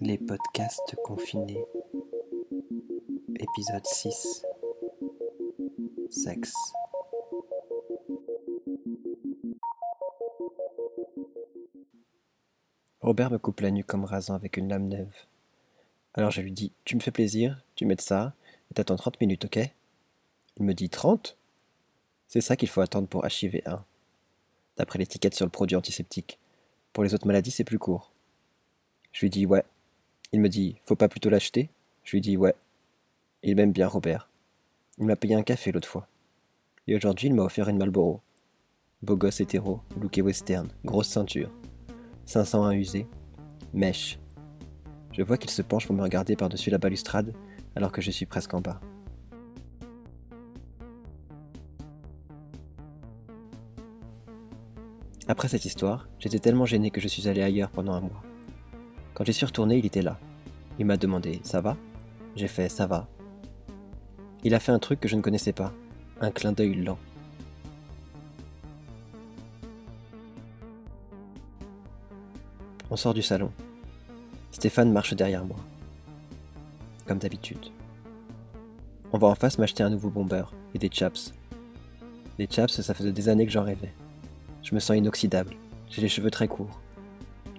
Les podcasts confinés. Épisode 6. Sexe. Robert me coupe la nuque comme rasant avec une lame neuve. Alors je lui dis Tu me fais plaisir, tu mets ça, et t'attends 30 minutes, ok? Il me dit 30 C'est ça qu'il faut attendre pour HIV 1. D'après l'étiquette sur le produit antiseptique. Pour les autres maladies, c'est plus court. Je lui dis Ouais. Il me dit Faut pas plutôt l'acheter? Je lui dis Ouais. Il m'aime bien, Robert. Il m'a payé un café l'autre fois. Et aujourd'hui, il m'a offert une Marlboro. Beau gosse hétéro, looké western, grosse ceinture. 501 usé, mèche. Je vois qu'il se penche pour me regarder par-dessus la balustrade alors que je suis presque en bas. Après cette histoire, j'étais tellement gêné que je suis allé ailleurs pendant un mois. Quand j'y suis retourné, il était là. Il m'a demandé Ça va? J'ai fait Ça va. Il a fait un truc que je ne connaissais pas, un clin d'œil lent. On sort du salon. Stéphane marche derrière moi. Comme d'habitude. On va en face m'acheter un nouveau bomber et des chaps. Les chaps, ça faisait des années que j'en rêvais. Je me sens inoxydable. J'ai les cheveux très courts.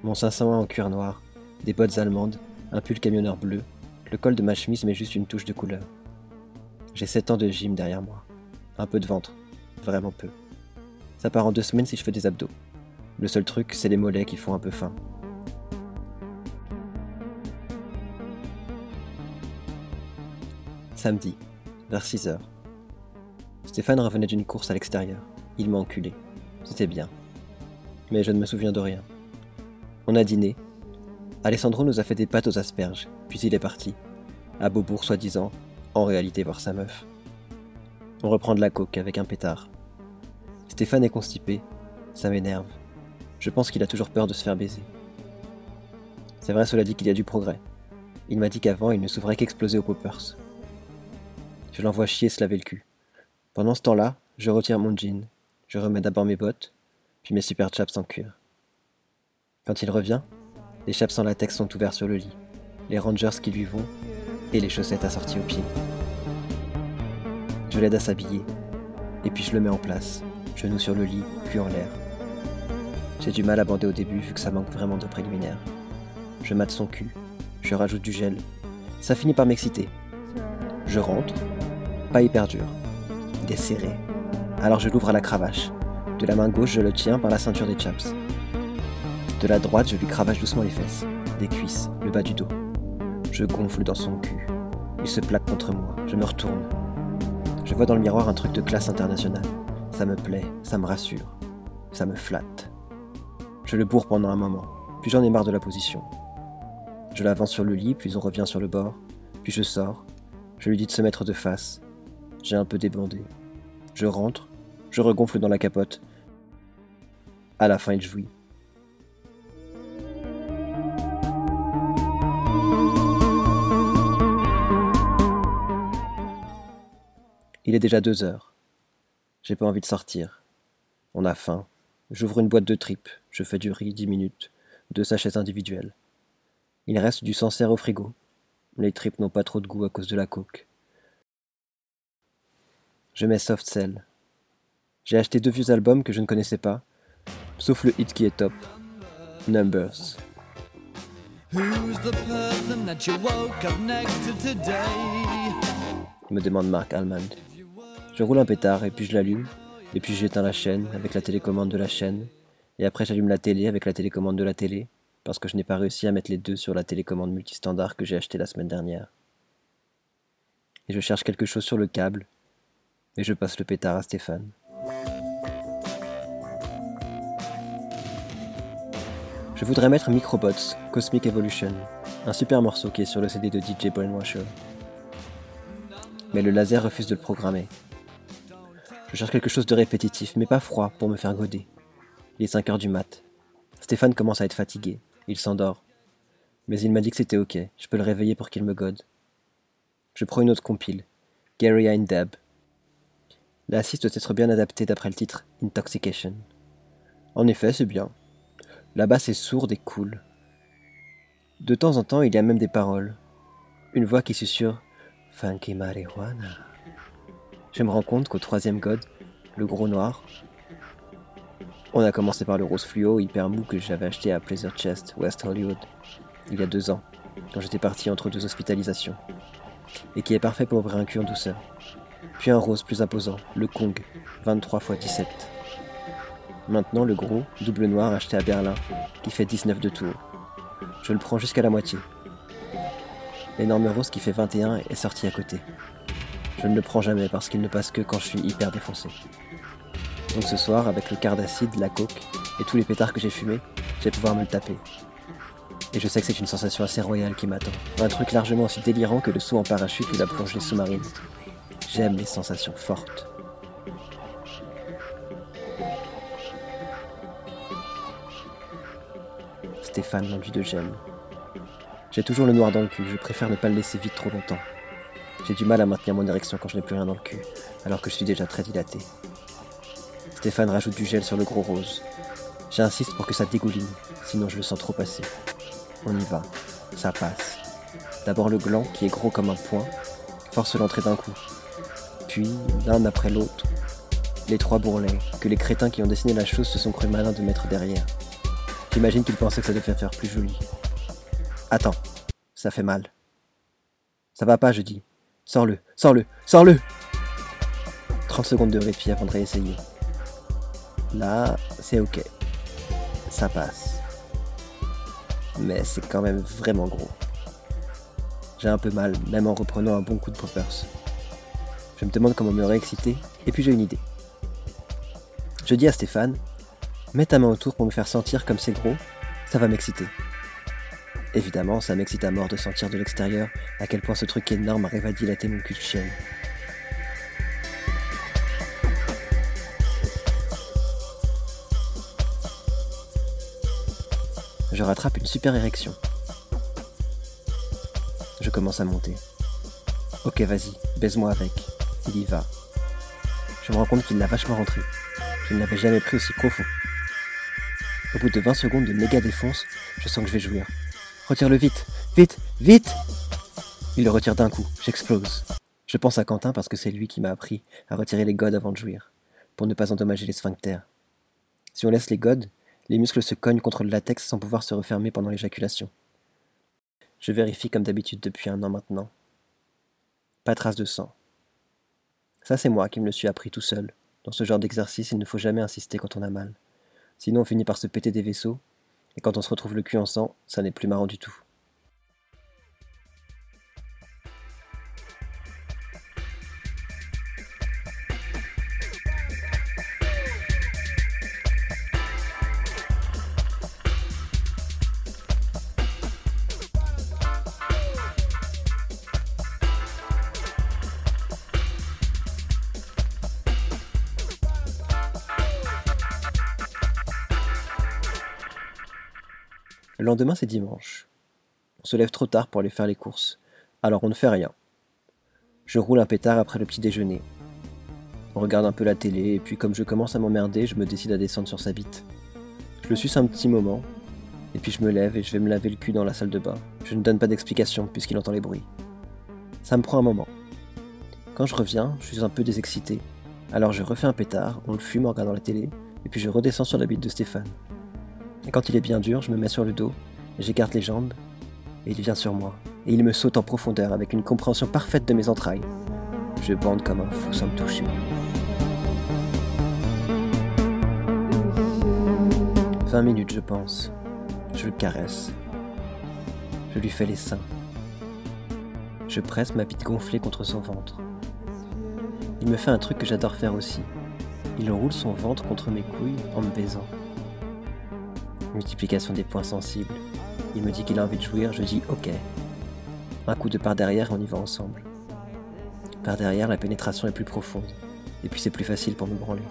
Mon 501 en cuir noir, des bottes allemandes, un pull camionneur bleu. Le col de ma chemise met juste une touche de couleur. J'ai 7 ans de gym derrière moi. Un peu de ventre. Vraiment peu. Ça part en deux semaines si je fais des abdos. Le seul truc, c'est les mollets qui font un peu faim. Samedi, vers 6 heures. Stéphane revenait d'une course à l'extérieur. Il m'a enculé. C'était bien. Mais je ne me souviens de rien. On a dîné. Alessandro nous a fait des pâtes aux asperges, puis il est parti. À Beaubourg, soi-disant, en réalité voir sa meuf. On reprend de la coke avec un pétard. Stéphane est constipé. Ça m'énerve. Je pense qu'il a toujours peur de se faire baiser. C'est vrai, cela dit qu'il y a du progrès. Il m'a dit qu'avant, il ne s'ouvrait qu'exploser aux poppers. Je l'envoie chier se laver le cul. Pendant ce temps-là, je retire mon jean. Je remets d'abord mes bottes, puis mes super chaps en cuir. Quand il revient, les chaps en latex sont ouverts sur le lit, les rangers qui lui vont et les chaussettes assorties aux pieds. Je l'aide à s'habiller, et puis je le mets en place, genoux sur le lit, cul en l'air. J'ai du mal à bander au début vu que ça manque vraiment de préliminaire. Je mate son cul, je rajoute du gel. Ça finit par m'exciter. Je rentre, pas hyper dur. Il est serré. Alors je l'ouvre à la cravache. De la main gauche, je le tiens par la ceinture des chaps. De la droite, je lui cravache doucement les fesses, les cuisses, le bas du dos. Je gonfle dans son cul. Il se plaque contre moi. Je me retourne. Je vois dans le miroir un truc de classe internationale. Ça me plaît, ça me rassure, ça me flatte. Je le bourre pendant un moment, puis j'en ai marre de la position. Je l'avance sur le lit, puis on revient sur le bord, puis je sors. Je lui dis de se mettre de face. J'ai un peu débandé. Je rentre, je regonfle dans la capote. À la fin, il jouit. Il est déjà deux heures. J'ai pas envie de sortir. On a faim. J'ouvre une boîte de tripes. Je fais du riz dix minutes. Deux sachets individuels. Il reste du Sancerre au frigo. Les tripes n'ont pas trop de goût à cause de la coke. Je mets soft cell. J'ai acheté deux vieux albums que je ne connaissais pas, sauf le hit qui est top, Numbers. me demande Mark Almond. Je roule un pétard et puis je l'allume, et puis j'éteins la chaîne avec la télécommande de la chaîne, et après j'allume la télé avec la télécommande de la télé, parce que je n'ai pas réussi à mettre les deux sur la télécommande multistandard que j'ai acheté la semaine dernière. Et je cherche quelque chose sur le câble, et je passe le pétard à Stéphane. Je voudrais mettre Microbots, Cosmic Evolution, un super morceau qui est sur le CD de DJ Brainwasher. Mais le laser refuse de le programmer. Je cherche quelque chose de répétitif, mais pas froid, pour me faire goder. Il est 5 heures du mat. Stéphane commence à être fatigué. Il s'endort. Mais il m'a dit que c'était ok, je peux le réveiller pour qu'il me gode. Je prends une autre compile. Gary Deb, la doit être bien adaptée d'après le titre Intoxication. En effet, c'est bien. Là-bas, c'est sourd et cool. De temps en temps, il y a même des paroles. Une voix qui susurre Funky marijuana. Je me rends compte qu'au troisième god, le gros noir, on a commencé par le rose fluo hyper mou que j'avais acheté à Pleasure Chest, West Hollywood, il y a deux ans, quand j'étais parti entre deux hospitalisations, et qui est parfait pour ouvrir un cul en douceur. Puis un rose plus imposant, le Kong, 23 x 17. Maintenant le gros, double noir acheté à Berlin, qui fait 19 de tour. Je le prends jusqu'à la moitié. L'énorme rose qui fait 21 est sorti à côté. Je ne le prends jamais parce qu'il ne passe que quand je suis hyper défoncé. Donc ce soir, avec le quart d'acide, la coke et tous les pétards que j'ai fumés, je vais pouvoir me le taper. Et je sais que c'est une sensation assez royale qui m'attend. Un truc largement aussi délirant que le saut en parachute ou la plongée sous-marine. J'aime les sensations fortes. Stéphane l'enduit de gemme. J'ai toujours le noir dans le cul, je préfère ne pas le laisser vite trop longtemps. J'ai du mal à maintenir mon érection quand je n'ai plus rien dans le cul, alors que je suis déjà très dilaté. Stéphane rajoute du gel sur le gros rose. J'insiste pour que ça dégouline, sinon je le sens trop passer. On y va, ça passe. D'abord le gland, qui est gros comme un poing, force l'entrée d'un coup. Puis, l'un après l'autre, les trois bourrelets, que les crétins qui ont dessiné la chose se sont cru malins de mettre derrière. J'imagine qu'ils pensaient que ça devait faire plus joli. Attends, ça fait mal. Ça va pas, je dis. Sors-le, sors-le, sors-le 30 secondes de répit avant de réessayer. Là, c'est ok. Ça passe. Mais c'est quand même vraiment gros. J'ai un peu mal, même en reprenant un bon coup de poppers. Je me demande comment me réexciter, et puis j'ai une idée. Je dis à Stéphane, mets ta main autour pour me faire sentir comme c'est gros, ça va m'exciter. Évidemment, ça m'excite à mort de sentir de l'extérieur à quel point ce truc énorme arrive à dilater mon cul de chienne. Je rattrape une super érection. Je commence à monter. Ok, vas-y, baise-moi avec. Il y va. Je me rends compte qu'il l'a vachement rentré. Je ne l'avais jamais pris aussi profond. Au bout de 20 secondes de méga défonce, je sens que je vais jouir. Retire-le vite, vite, vite Il le retire d'un coup, j'explose. Je pense à Quentin parce que c'est lui qui m'a appris à retirer les godes avant de jouir, pour ne pas endommager les sphincters. Si on laisse les godes, les muscles se cognent contre le latex sans pouvoir se refermer pendant l'éjaculation. Je vérifie comme d'habitude depuis un an maintenant. Pas trace de sang. Ça c'est moi qui me le suis appris tout seul. Dans ce genre d'exercice, il ne faut jamais insister quand on a mal. Sinon on finit par se péter des vaisseaux, et quand on se retrouve le cul en sang, ça n'est plus marrant du tout. Le lendemain, c'est dimanche. On se lève trop tard pour aller faire les courses, alors on ne fait rien. Je roule un pétard après le petit déjeuner. On regarde un peu la télé, et puis comme je commence à m'emmerder, je me décide à descendre sur sa bite. Je le suce un petit moment, et puis je me lève et je vais me laver le cul dans la salle de bain. Je ne donne pas d'explication puisqu'il entend les bruits. Ça me prend un moment. Quand je reviens, je suis un peu désexcité. Alors je refais un pétard, on le fume en regardant la télé, et puis je redescends sur la bite de Stéphane. Quand il est bien dur, je me mets sur le dos, j'écarte les jambes, et il vient sur moi. Et il me saute en profondeur avec une compréhension parfaite de mes entrailles. Je bande comme un fou sans me toucher. Vingt minutes, je pense. Je le caresse. Je lui fais les seins. Je presse ma bite gonflée contre son ventre. Il me fait un truc que j'adore faire aussi. Il roule son ventre contre mes couilles en me baisant. Multiplication des points sensibles. Il me dit qu'il a envie de jouir, je dis ok. Un coup de par derrière, on y va ensemble. Par derrière, la pénétration est plus profonde, et puis c'est plus facile pour me branler.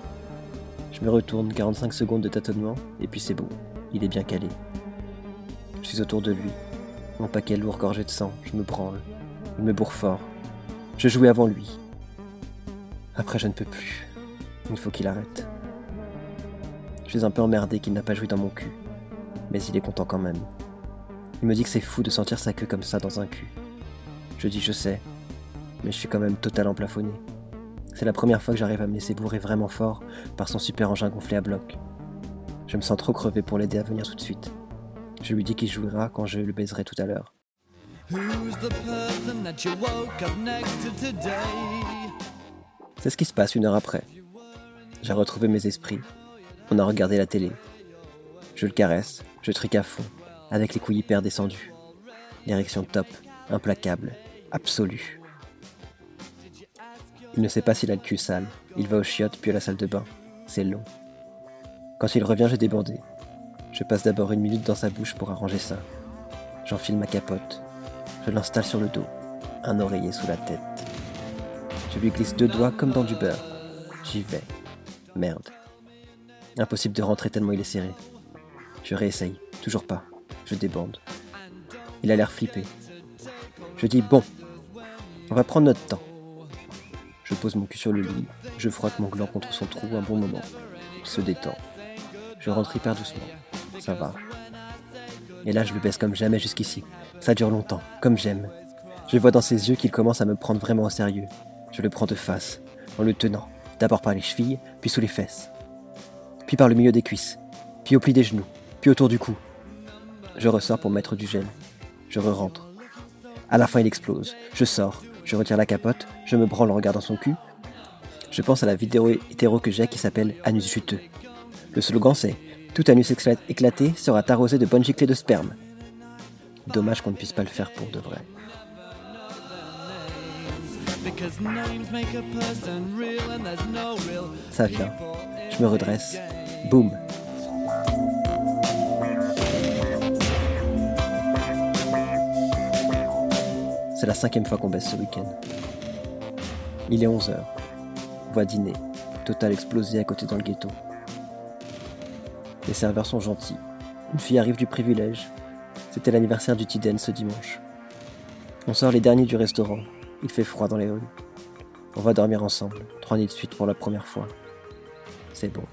Je me retourne, 45 secondes de tâtonnement, et puis c'est bon, il est bien calé. Je suis autour de lui, mon paquet lourd gorgé de sang, je me branle. Il me bourre fort. Je jouais avant lui. Après, je ne peux plus. Il faut qu'il arrête. Je suis un peu emmerdé qu'il n'a pas joué dans mon cul. Mais il est content quand même. Il me dit que c'est fou de sentir sa queue comme ça dans un cul. Je dis je sais, mais je suis quand même totalement plafonné. C'est la première fois que j'arrive à me laisser bourrer vraiment fort par son super engin gonflé à bloc. Je me sens trop crevé pour l'aider à venir tout de suite. Je lui dis qu'il jouera quand je le baiserai tout à l'heure. C'est ce qui se passe une heure après. J'ai retrouvé mes esprits. On a regardé la télé. Je le caresse, je trique à fond, avec les couilles hyper descendues. L'érection top, implacable, absolue. Il ne sait pas s'il a le cul sale. Il va au chiottes puis à la salle de bain. C'est long. Quand il revient, j'ai débandé. Je passe d'abord une minute dans sa bouche pour arranger ça. J'enfile ma capote. Je l'installe sur le dos, un oreiller sous la tête. Je lui glisse deux doigts comme dans du beurre. J'y vais. Merde. Impossible de rentrer tellement il est serré. Je réessaye. Toujours pas. Je débande. Il a l'air flippé. Je dis bon, on va prendre notre temps. Je pose mon cul sur le lit, je frotte mon gland contre son trou un bon moment. Il se détend. Je rentre hyper doucement. Ça va. Et là, je le baisse comme jamais jusqu'ici. Ça dure longtemps, comme j'aime. Je vois dans ses yeux qu'il commence à me prendre vraiment au sérieux. Je le prends de face, en le tenant, d'abord par les chevilles, puis sous les fesses. Puis par le milieu des cuisses, puis au pli des genoux, puis autour du cou. Je ressors pour mettre du gel. Je re-rentre. À la fin, il explose. Je sors, je retire la capote, je me branle en regardant son cul. Je pense à la vidéo hétéro que j'ai qui s'appelle Anus juteux. Le slogan c'est Tout anus éclaté sera arrosé de bonnes giclées de sperme. Dommage qu'on ne puisse pas le faire pour de vrai. Ça vient. Je me redresse. Boum. C'est la cinquième fois qu'on baisse ce week-end. Il est 11h. On va dîner. Total explosé à côté dans le ghetto. Les serveurs sont gentils. Une fille arrive du privilège. C'était l'anniversaire du Tiden ce dimanche. On sort les derniers du restaurant. Il fait froid dans les rues. On va dormir ensemble, trois nuits de suite pour la première fois. C'est bon.